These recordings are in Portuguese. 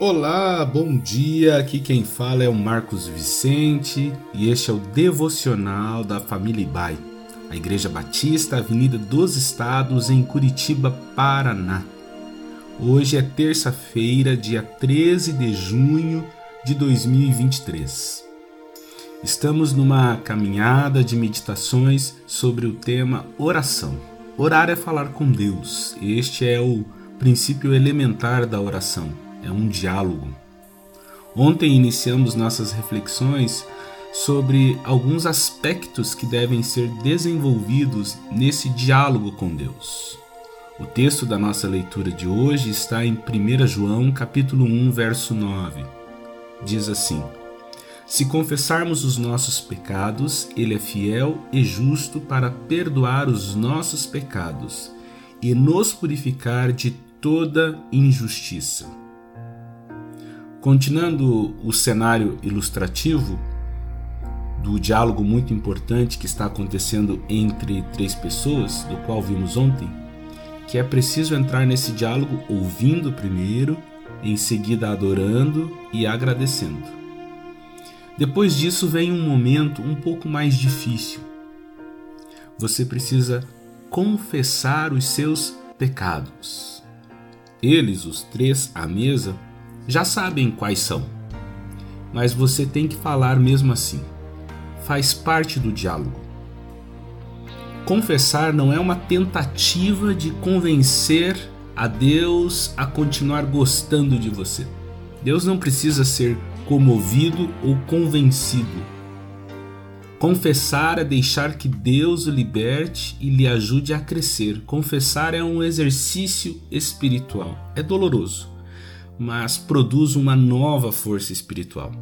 Olá, bom dia. Aqui quem fala é o Marcos Vicente e este é o devocional da família Ibai, a Igreja Batista, Avenida dos Estados, em Curitiba, Paraná. Hoje é terça-feira, dia 13 de junho de 2023. Estamos numa caminhada de meditações sobre o tema oração. Orar é falar com Deus. Este é o princípio elementar da oração é um diálogo. Ontem iniciamos nossas reflexões sobre alguns aspectos que devem ser desenvolvidos nesse diálogo com Deus. O texto da nossa leitura de hoje está em 1 João, capítulo 1, verso 9. Diz assim: Se confessarmos os nossos pecados, ele é fiel e justo para perdoar os nossos pecados e nos purificar de toda injustiça. Continuando o cenário ilustrativo do diálogo muito importante que está acontecendo entre três pessoas, do qual vimos ontem, que é preciso entrar nesse diálogo ouvindo primeiro, em seguida adorando e agradecendo. Depois disso vem um momento um pouco mais difícil. Você precisa confessar os seus pecados. Eles, os três à mesa, já sabem quais são. Mas você tem que falar mesmo assim. Faz parte do diálogo. Confessar não é uma tentativa de convencer a Deus a continuar gostando de você. Deus não precisa ser comovido ou convencido. Confessar é deixar que Deus o liberte e lhe ajude a crescer. Confessar é um exercício espiritual. É doloroso mas produz uma nova força espiritual.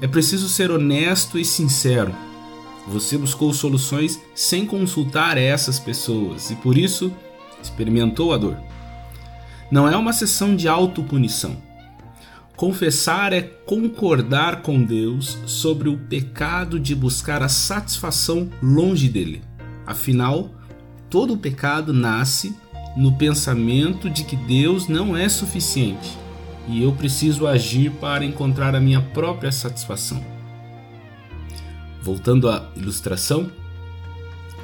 É preciso ser honesto e sincero. Você buscou soluções sem consultar essas pessoas e por isso experimentou a dor. Não é uma sessão de autopunição. Confessar é concordar com Deus sobre o pecado de buscar a satisfação longe dele. Afinal, todo pecado nasce no pensamento de que Deus não é suficiente e eu preciso agir para encontrar a minha própria satisfação. Voltando à ilustração,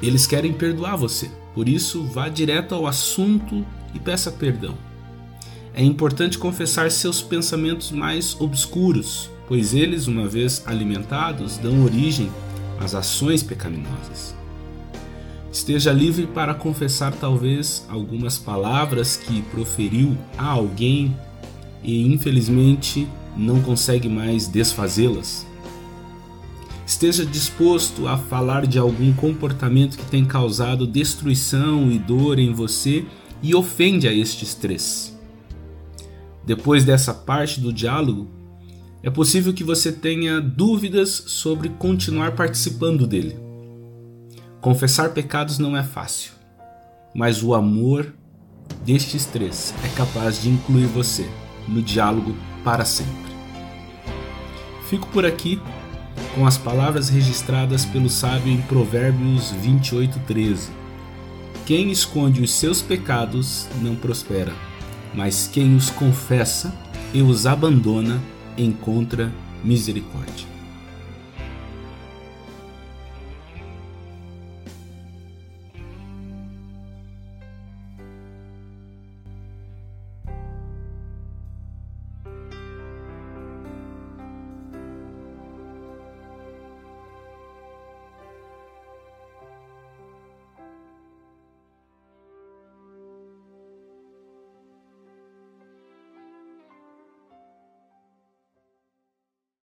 eles querem perdoar você, por isso vá direto ao assunto e peça perdão. É importante confessar seus pensamentos mais obscuros, pois eles, uma vez alimentados, dão origem às ações pecaminosas. Esteja livre para confessar talvez algumas palavras que proferiu a alguém e infelizmente não consegue mais desfazê-las. Esteja disposto a falar de algum comportamento que tem causado destruição e dor em você e ofende a estes três. Depois dessa parte do diálogo, é possível que você tenha dúvidas sobre continuar participando dele. Confessar pecados não é fácil, mas o amor destes três é capaz de incluir você no diálogo para sempre. Fico por aqui com as palavras registradas pelo sábio em Provérbios 28:13. Quem esconde os seus pecados não prospera, mas quem os confessa e os abandona encontra misericórdia.